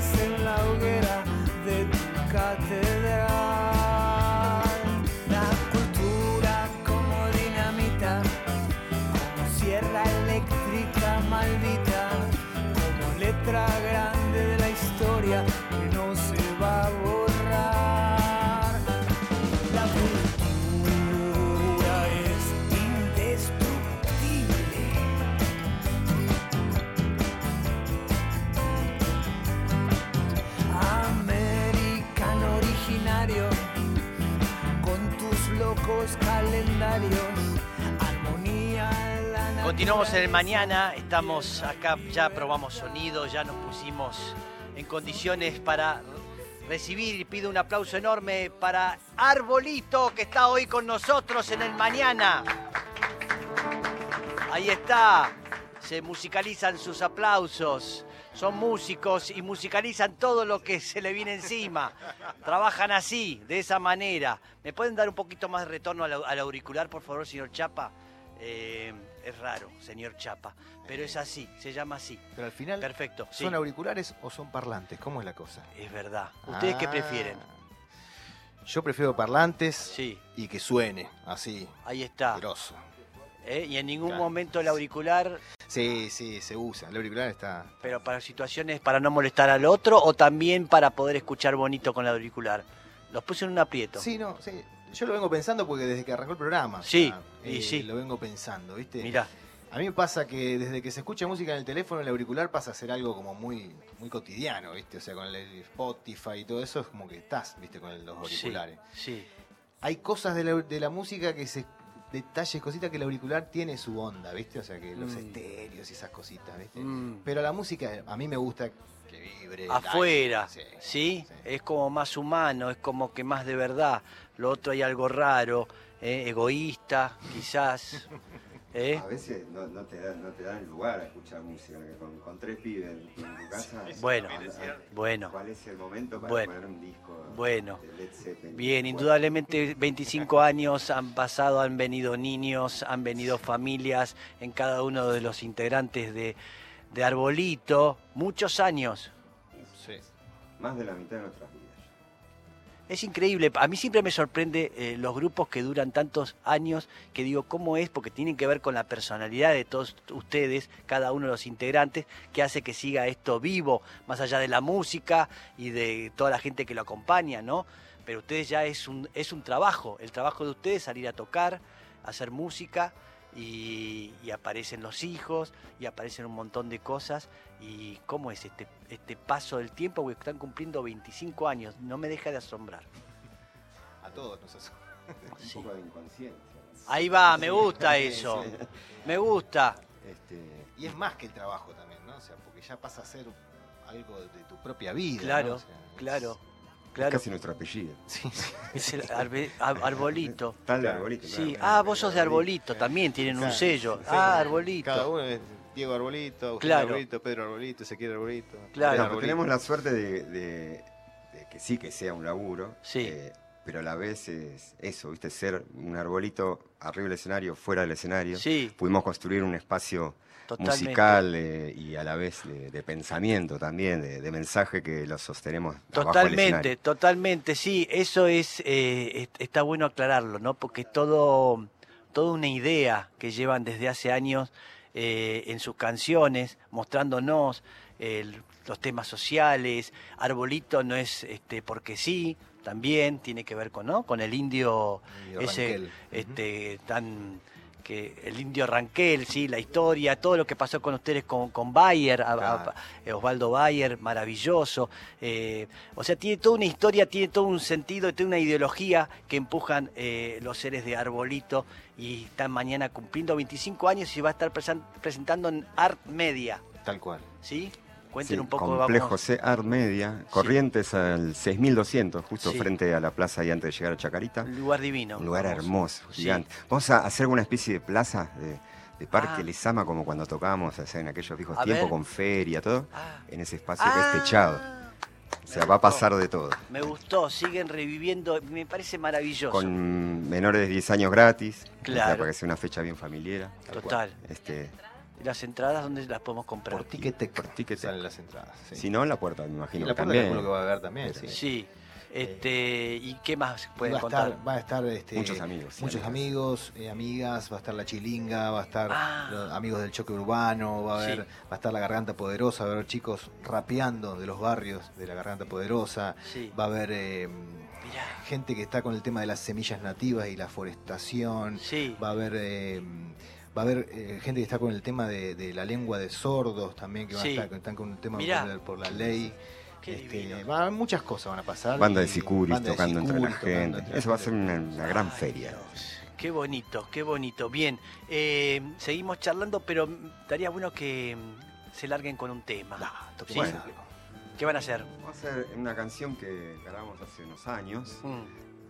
en la hoguera de tu catedral. La cultura como dinamita, como sierra eléctrica maldita, como letra grande de la historia Continuamos en el mañana, estamos acá, ya probamos sonido, ya nos pusimos en condiciones para recibir pido un aplauso enorme para Arbolito que está hoy con nosotros en el mañana. Ahí está, se musicalizan sus aplausos. Son músicos y musicalizan todo lo que se le viene encima. Trabajan así, de esa manera. ¿Me pueden dar un poquito más de retorno al, au- al auricular, por favor, señor Chapa? Eh, es raro, señor Chapa, pero es así, se llama así. Pero al final, Perfecto, sí, ¿son auriculares o son parlantes? ¿Cómo es la cosa? es verdad. ¿Ustedes qué Ah. prefieren? Yo prefiero parlantes Sí, y que suene así, ahí está. grosso. ¿Eh? Y en ningún Claro. momento el auricular, Sí, sí, se usa. El auricular está. pero para situaciones para no molestar al otro o también para poder escuchar bonito con el auricular. Los puse en un aprieto. Sí, no, sí. Yo lo vengo pensando porque desde que arrancó el programa. o Sí, sea, y sí. Lo vengo pensando, ¿viste? Mirá, A mí me pasa que desde que se escucha música en el teléfono, el auricular pasa a ser algo como muy, muy cotidiano, ¿viste? O sea, con el Spotify y todo eso es como que estás, ¿viste? Con los sí, auriculares. sí. Hay cosas de la, de la música que se. Detalles, cositas que el auricular tiene su onda, ¿viste? O sea, que los Mm. estéreos y esas cositas, ¿viste? Mm. Pero la música, a mí me gusta que vibre. afuera, sí. Es como más humano, es como que más de verdad. Lo otro hay algo raro, ¿eh? egoísta, quizás. ¿eh? A veces no, no te dan, no te dan lugar a escuchar música, que con, con tres pibes en, en tu casa. Bueno, a- a- bueno, ¿Cuál es el momento para Bueno, poner un disco bueno. de Led Zeppelin? Bien, indudablemente 25 años han pasado, han venido niños, han venido familias en cada uno de los integrantes de, de Arbolito, muchos años. Sí. Más de la mitad de nuestras vidas. Es increíble, a mí siempre me sorprende eh, los grupos que duran tantos años, que digo, ¿cómo es? Porque tienen que ver con la personalidad de todos ustedes, cada uno de los integrantes, que hace que siga esto vivo, más allá de la música y de toda la gente que lo acompaña, ¿no? Pero ustedes ya es un, es un trabajo, el trabajo de ustedes salir a tocar, hacer música y, y aparecen los hijos y aparecen un montón de cosas y cómo es este, este paso del tiempo, porque están cumpliendo 25 años, no me deja de asombrar. A todos nosotros. Un Sí. poco de inconsciencia. Ahí va, me gusta eso, me gusta. Este, y es más que el trabajo también, ¿no? O sea, porque ya pasa a ser algo de tu propia vida. ¿no? Claro, O sea, es- claro, Es casi nuestro apellido. Sí, sí. Es el arbe- ar- arbolito. Tal arbolito. Sí, claro. ah, vos sos de arbolito, también tienen un sello. Ah, arbolito. Cada uno es Diego Arbolito, Agustín Claro. Arbolito, Pedro Arbolito, Ezequiel Arbolito. Claro. Pero tenemos la suerte de, de- de que sí que sea un laburo. Sí. eh, pero a la vez es eso, ¿viste? Ser un arbolito arriba del escenario, fuera del escenario. Sí, Pudimos construir un espacio totalmente. musical eh, y a la vez de, de pensamiento también, de, de mensaje que lo sostenemos Totalmente, totalmente, sí, eso es, eh, est- está bueno aclararlo, ¿no? Porque todo, toda una idea que llevan desde hace años eh, en sus canciones, mostrándonos los temas sociales, Arbolito no es este porque sí, también tiene que ver con, ¿no? Con el indio Indio ese, Ranquel. este, tan que el indio Ranquel, sí, la historia, todo lo que pasó con ustedes con, con Bayer, a- a- Claro. eh, Osvaldo Bayer, maravilloso. eh, o sea, tiene toda una historia, tiene todo un sentido, tiene una ideología que empujan eh, los seres de Arbolito y están mañana cumpliendo 25 años y va a estar presen- presentando en Art Media, Tal cual. ¿sí? Cuenten Sí, un poco, Complejo vamos. C Art Media, Corrientes al 6200, justo Sí. frente a la plaza ahí antes de llegar a Chacarita. Un lugar divino. Un lugar hermoso, gigante. Vamos a hacer una especie de plaza de, de Parque Ah. Lizama, como cuando tocábamos o sea, en aquellos viejos tiempos con feria, todo, Ah. en ese espacio que es techado. O sea, va a pasar de todo. Me gustó, siguen reviviendo, me parece maravilloso. Con menores de 10 años gratis. o sea, Claro. para que sea una fecha bien familiar. Total. Este, Las entradas, ¿dónde las podemos comprar? Por Ticketek Por Ticketek. salen las entradas. sí. Si no, en la puerta, me imagino Y la que puerta también. que va a haber también, sí. Sí. Este, ¿Y qué más pueden va, a contar? estar, va a estar este, Muchos amigos muchos amigas. amigos, eh, amigas, va a estar la chilinga, va a estar Ah. los amigos del choque urbano, va a haber, Sí. va a estar la garganta poderosa, va a haber chicos rapeando de los barrios de la garganta poderosa, Sí. va a haber eh, gente que está con el tema de las semillas nativas y la forestación, Sí. va a haber eh, va a haber eh, gente que está con el tema de, de la lengua de sordos también que van Sí. a estar que están con un tema Mirá. por la, por la ley Qué Este, va a haber muchas cosas van a pasar Banda de sicuris de tocando entre la tocando gente. Eso va a ser una, una gran feria. Qué bonito, qué bonito. Bien, eh, seguimos charlando, pero estaría bueno que mm, se larguen con un tema. toquemos Sí. Bueno. ¿Qué van a hacer? Vamos a hacer una canción que grabamos hace unos años. Mm,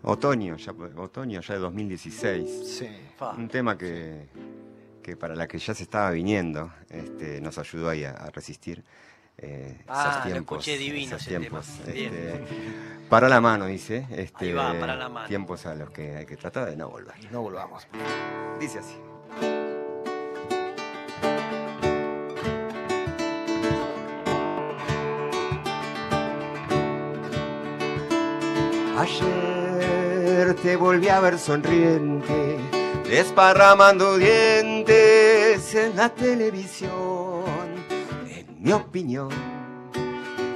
Otoño, ya, otoño ya de 2016. Sí. Un tema que, que para la que ya se estaba viniendo, este, nos ayudó ahí a, a resistir eh, Ah, esos lo tiempos. divino esos tiempos, este, para la mano, dice. Este, Ahí va, para la mano. Tiempos a los que hay que tratar de no volver. No volvamos. Dice así. Ayer te volví a ver sonriente, desparramando dientes en la televisión. En mi opinión,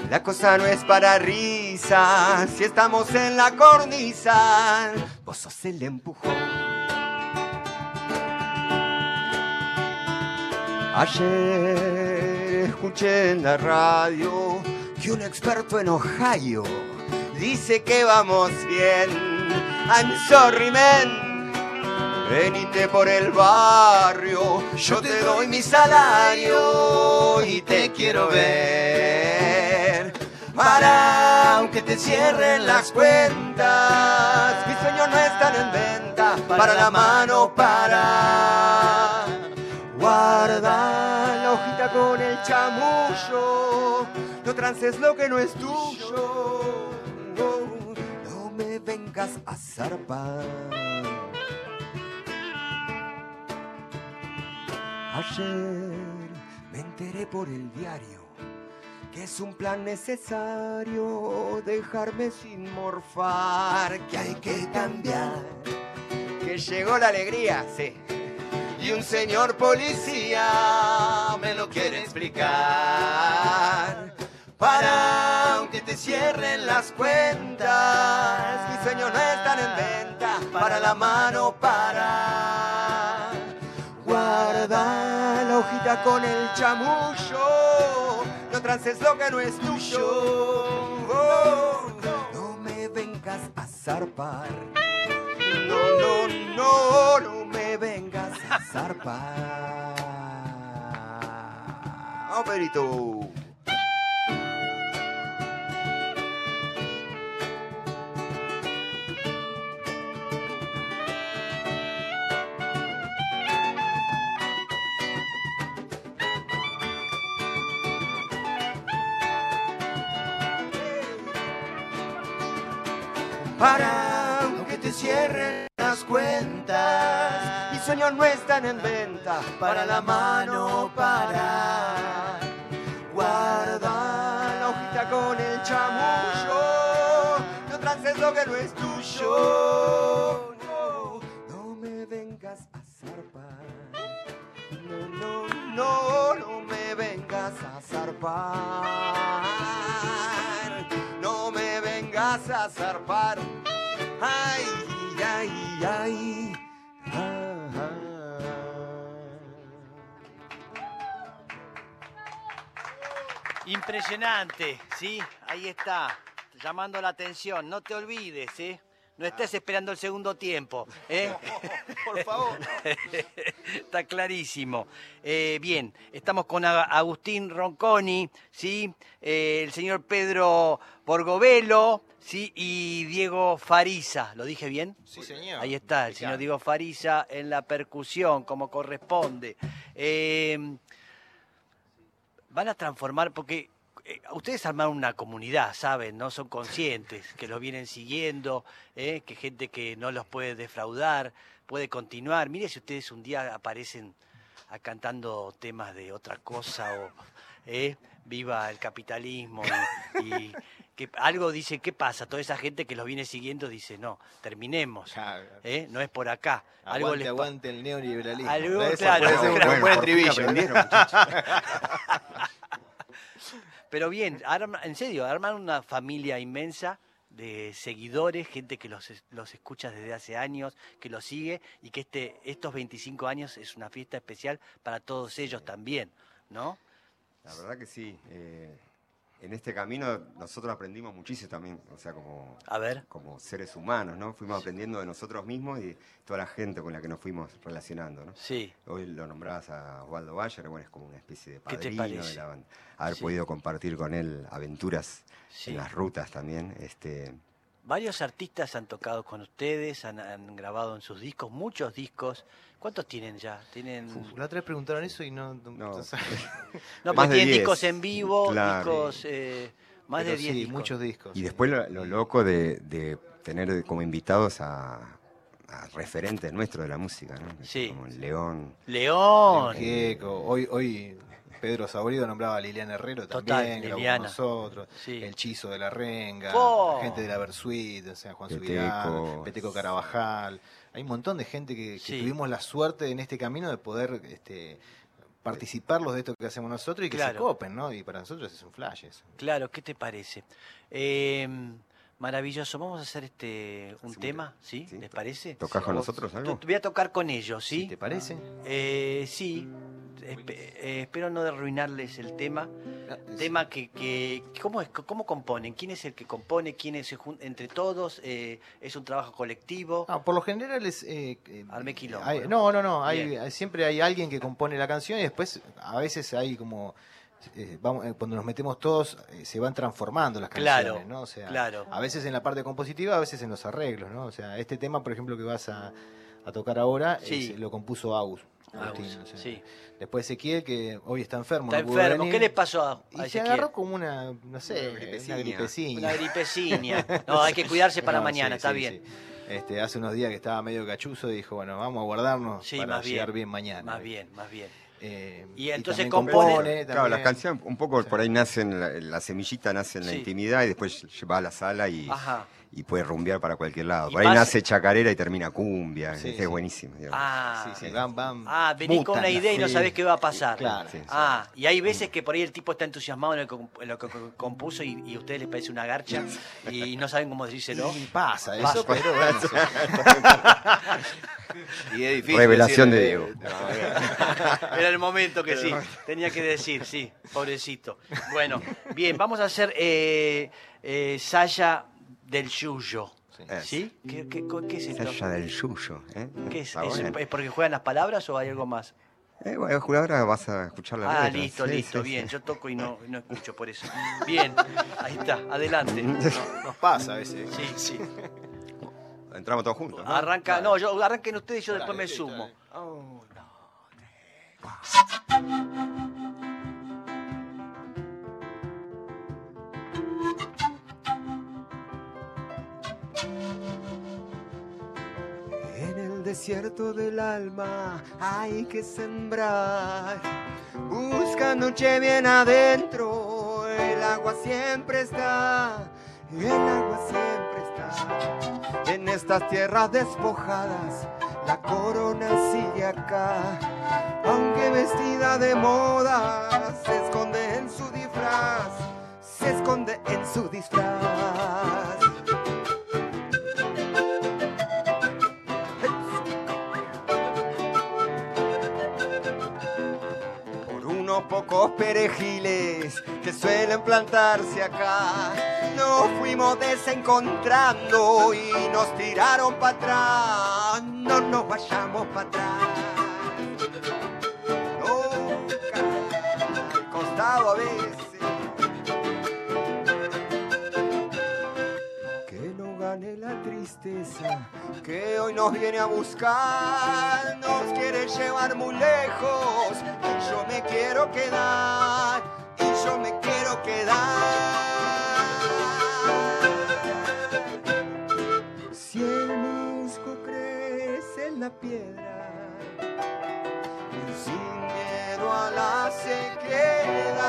la cosa no es para risa, si estamos en la cornisa, vos sos el empujón. Ayer escuché en la radio que un experto en Ohio dice que vamos bien. I'm sorry, man. Venite por el barrio, yo te doy mi salario y te quiero ver. Para aunque te cierren las cuentas, mis sueños no están en venta. Para la mano, para. Guarda la hojita con el chamullo, no trances lo que no es tuyo. No me vengas a zarpar. Ayer me enteré por el diario que es un plan necesario dejarme sin morfar, que hay que cambiar, que llegó la alegría, sí. Y un señor policía me lo quiere explicar. Para aunque te cierren las cuentas, mis sueños no están en venta. Para la mano, para. Hojita con el chamullo, no trances lo que no es tuyo. No me vengas a zarpar. No, no, no, no me vengas a zarpar. Oh, perito. Para aunque te cierren las cuentas, mis sueños no están en venta. Para la mano, para. Guarda la hojita con el chamullo, no trances lo que no es tuyo. No, no me vengas a zarpar. No, no, no, no me vengas a zarpar. Zarpar. Ay, ay, ay. Impresionante, ¿sí? Ahí está, llamando la atención. No te olvides, ¿eh? No estés esperando el segundo tiempo, ¿eh? Por favor. Está clarísimo. Eh, bien, estamos con Agustín Ronconi, ¿sí? Eh, el señor Pedro Borgovelo, ¿sí? Y Diego Fariza. ¿Lo dije bien? Sí, señor. Ahí está, el señor Diego Fariza en la percusión, como corresponde. Eh, van a transformar, porque eh, ustedes armaron una comunidad, ¿saben? ¿No? Son conscientes que los vienen siguiendo, ¿eh? que gente que no los puede defraudar, puede continuar. Mire si ustedes un día aparecen a cantando temas de otra cosa o ¿eh? viva el capitalismo y, y que algo dice, ¿qué pasa? Toda esa gente que los viene siguiendo dice, no, terminemos, Claro. ¿eh? no es por acá. Algo Aguante, les aguante el neoliberalismo. Algo, claro, ser un claro. buen Pero bien, arma- en serio, arman una familia inmensa de seguidores, gente que los, los escucha desde hace años, que los sigue y que este, estos 25 años es una fiesta especial para todos ellos también, ¿no? La verdad que sí. eh, en este camino nosotros aprendimos muchísimo también, o sea, como, A ver, como seres humanos, ¿no? Fuimos aprendiendo de nosotros mismos y toda la gente con la que nos fuimos relacionando, ¿no? sí, Hoy lo nombrabas a Osvaldo Bayer, bueno, es como una especie de ¿Qué te padrino de la banda. Haber Sí. podido compartir con él aventuras sí. en las rutas también. Este, Varios artistas han tocado con ustedes, han, han grabado en sus discos, muchos discos. ¿Cuántos tienen ya? Tienen... Uf, la otra vez preguntaron eso y no... no- No. No, Más pero de tienen 10. discos en vivo, Claro. discos... eh, más Pero de 10 sí, discos. muchos discos. y después lo, lo loco de, de tener como invitados a, a referentes nuestros de la música, ¿no? Sí. Como León. León. Gieco. Hoy, hoy Pedro Saurido nombraba a Liliana Herrero Total, también, con Liliana. nosotros. Sí. El Chizo de la Renga, gente de la Versuit, o sea, Juan. Subirán, Peteco Carabajal. Hay un montón de gente que, que Sí. tuvimos la suerte en este camino de poder este, participarlos de esto que hacemos nosotros y que se copen, ¿no? Y para nosotros es un flash eso. Claro, ¿qué te parece? Eh, maravilloso, vamos a hacer este un Hacemos tema, ¿sí? sí. ¿Les parece? ¿Tocás con nosotros algo? Voy a tocar con ellos, ¿Sí? ¿sí? ¿Te parece? Eh, sí, Espe- eh, espero no arruinarles el tema. Tema que, que ¿cómo, es, ¿cómo componen? ¿Quién es el que compone? ¿Quién es entre todos? Eh, ¿Es un trabajo colectivo? Ah, por lo general es... eh, eh, quilombo, hay- ¿no? no, no, no. Hay- siempre hay alguien que compone la canción y después a veces hay como... eh, vamos, eh, cuando nos metemos todos eh, se van transformando las Claro, canciones, ¿no? O sea, claro. a veces en la parte compositiva, a veces en los arreglos, ¿no? O sea, este tema, por ejemplo, que vas a, a tocar ahora, Sí. es- lo compuso Agus. Agus, Agustín, o sea. sí. Después Ezequiel, que hoy está enfermo. Está no pudo enfermo. venir. ¿Qué le pasó a, a Y se agarró como una, no sé, Una gripecina. una. No, hay que cuidarse para No, mañana, sí, está bien. Este, hace unos días que estaba medio cachuzo y dijo, bueno, vamos a guardarnos para más bien. llegar bien mañana. Más bien, más bien. Eh, Y entonces también compone- Claro, las canciones un poco Sí. por ahí nacen, la, la semillita nace en la Sí. intimidad y después va a la sala y. y puede rumbear para cualquier lado. Y Por ahí pasa- nace chacarera y termina cumbia, Sí, es sí. buenísimo. digamos. Ah, Sí, ah venís con una idea y no sabés qué va a pasar. Claro. Sí, sí. Ah, y hay veces que por ahí el tipo está entusiasmado en lo que, en lo que compuso y, y a ustedes les parece una garcha y no saben cómo decírselo. Y pasa Pasa. eso, pero bueno. Y es difícil Revelación de Diego. Era el momento que sí, tenía que decir, sí, pobrecito. Bueno, bien, vamos a hacer eh, eh, Saya del Yuyo. Eh, ¿Sí? ¿Qué, qué, qué es esto? Saya del Yuyo. ¿eh? ¿Qué es? ¿Es, porque juegan las palabras o hay algo más? Eh, bueno, ahora vas a escuchar la Ah, listo, Sí, listo, sí, bien. sí. Yo toco y no, no escucho por eso. Bien, ahí está, adelante. Nos pasa a veces. Sí, sí. Entramos todos juntos. ¿no? Arranca, no, yo arranquen ustedes y yo después me sí, sumo. Oh, no. Desierto del alma hay que sembrar. Busca noche bien adentro, el agua siempre está, el agua siempre está. En estas tierras despojadas, la corona sigue acá. Aunque vestida de moda, se esconde en su disfraz, se esconde en su disfraz. Pocos perejiles que suelen plantarse acá. Nos fuimos desencontrando y nos tiraron para atrás. No nos vayamos para atrás. Que hoy nos viene a buscar, nos quiere llevar muy lejos y yo me quiero quedar, y yo me quiero lo que da. Si el musgo crece en la piedra, sin miedo a la sequedad,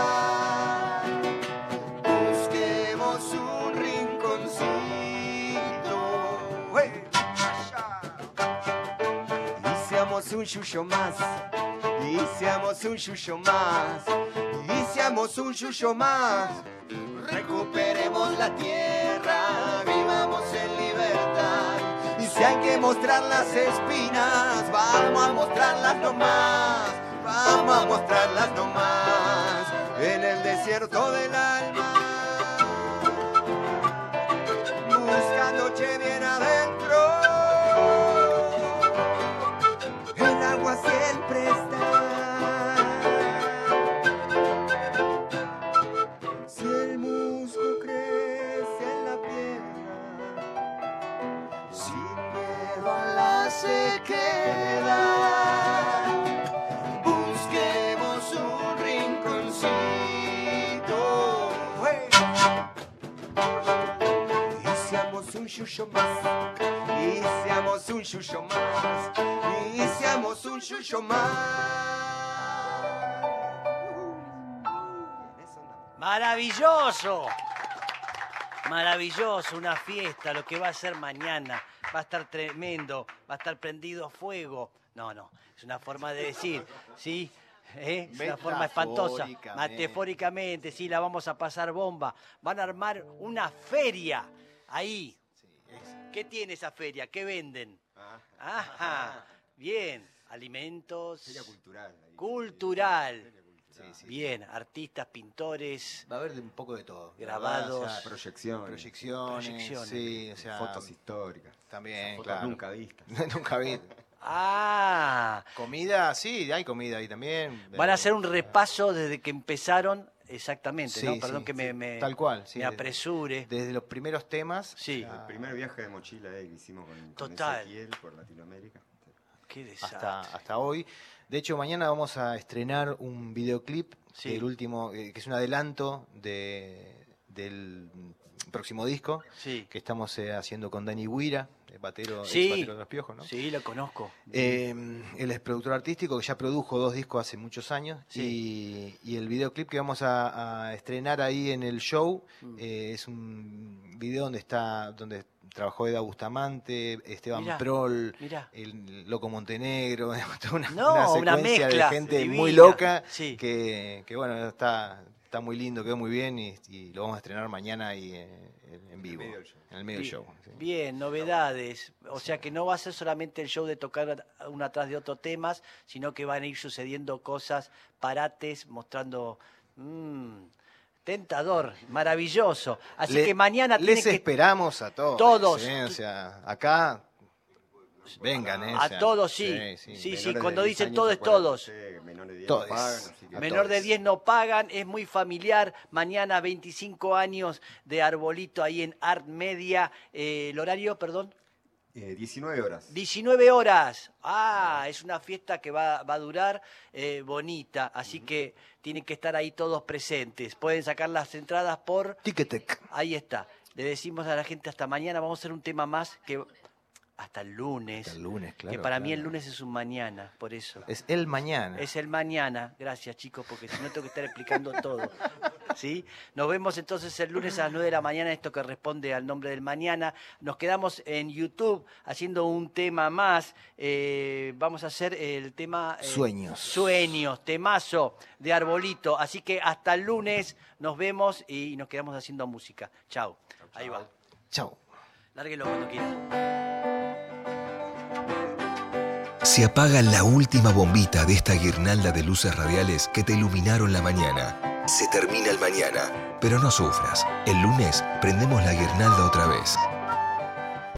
busquemos un un yuyo más, y seamos un yuyo más, y seamos un yuyo más. Recuperemos la tierra, vivamos en libertad. Y si hay que mostrar las espinas, vamos a mostrarlas nomás, vamos a mostrarlas nomás. En el desierto del alma, yuyo más, y seamos un yuyo más. Maravilloso. Maravilloso, una fiesta, lo que va a ser mañana. Va a estar tremendo, va a estar prendido fuego. No, no, es una forma de decir, ¿sí? ¿Eh? Es una forma espantosa. Metafóricamente. Metafóricamente, sí, la vamos a pasar bomba. Van a armar una feria ahí. ¿Qué tiene esa feria? ¿Qué venden? Ajá, bien, alimentos. Feria cultural. ahí. Cultural. Sí, sí. Bien, artistas, pintores, Va a haber de un poco de todo. Grabados. O sea, Proyecciones. proyecciones, Proyecciones. sí, o sea, Fotos históricas. también, Fotos claro. nunca vistas. nunca vi. Ah, Comida, sí, hay comida ahí también. van a hacer un repaso desde que empezaron, exactamente, Sí, ¿no? Perdón sí, que me, sí. me- Tal cual, sí, me desde- apresure. Desde los primeros temas. Sí. El primer viaje de mochila eh, que hicimos con, con Total. Ezequiel por Latinoamérica. Qué desastre. hasta, hasta hoy. De hecho, mañana vamos a estrenar un videoclip Sí. del último, eh, que es un adelanto de, del próximo disco Sí, que estamos eh, haciendo con Dani Guira, el batero, ex Sí. batero de los piojos, ¿no? sí, lo conozco. Eh, él es productor artístico que ya produjo dos discos hace muchos años y, y el videoclip que vamos a, a estrenar ahí en el show Mm. eh, es un video donde está donde trabajó Eda Bustamante, Esteban Mirá, Prol, mirá. el Loco Montenegro, una, No, una una secuencia mezcla de gente divina, muy loca sí. que, que, bueno está está muy lindo, quedó muy bien y, y lo vamos a estrenar mañana ahí eh, en, en vivo, medio del show. en el medio Bien, show. sí. Bien, novedades. O sea que no va a ser solamente el show de tocar uno atrás de otro temas, sino que van a ir sucediendo cosas, parates, mostrando... mm, tentador, maravilloso. Así Le- que mañana les que... esperamos a todos. Todos. ¿eh? O sea, acá vengan, ¿eh? A todos, sí. Sí, sí, cuando 10 dicen todos, acuérdense, todos. Menores de 10 Todos. no pagan, así que- A Menor de todos. 10 no pagan, es muy familiar. Mañana 25 años de arbolito ahí en Art Media. Eh, el horario, perdón, Eh, 19 horas. 19 horas. Ah, es una fiesta que va, va a durar eh, bonita, así que tienen que estar ahí todos presentes. Pueden sacar las entradas por... Ticketek. Ahí está. Le decimos a la gente hasta mañana, vamos a hacer un tema más que... Hasta el lunes. Hasta el lunes, claro, Que para mí el lunes es un mañana, por eso. Es el mañana. Es el mañana. Gracias, chicos, porque si no tengo que estar explicando todo. ¿Sí? Nos vemos entonces el lunes a las 9 de la mañana, esto que responde al nombre del mañana. Nos quedamos en YouTube haciendo un tema más. Eh, vamos a hacer el tema... eh, Sueños. Sueños, temazo de Arbolito. Así que hasta el lunes nos vemos y nos quedamos haciendo música. Chao. Ahí va. Chao. Lárguelo cuando quieras. Se apaga la última bombita de esta guirnalda de luces radiales que te iluminaron la mañana. Se termina el mañana, pero no sufras. El lunes prendemos la guirnalda otra vez.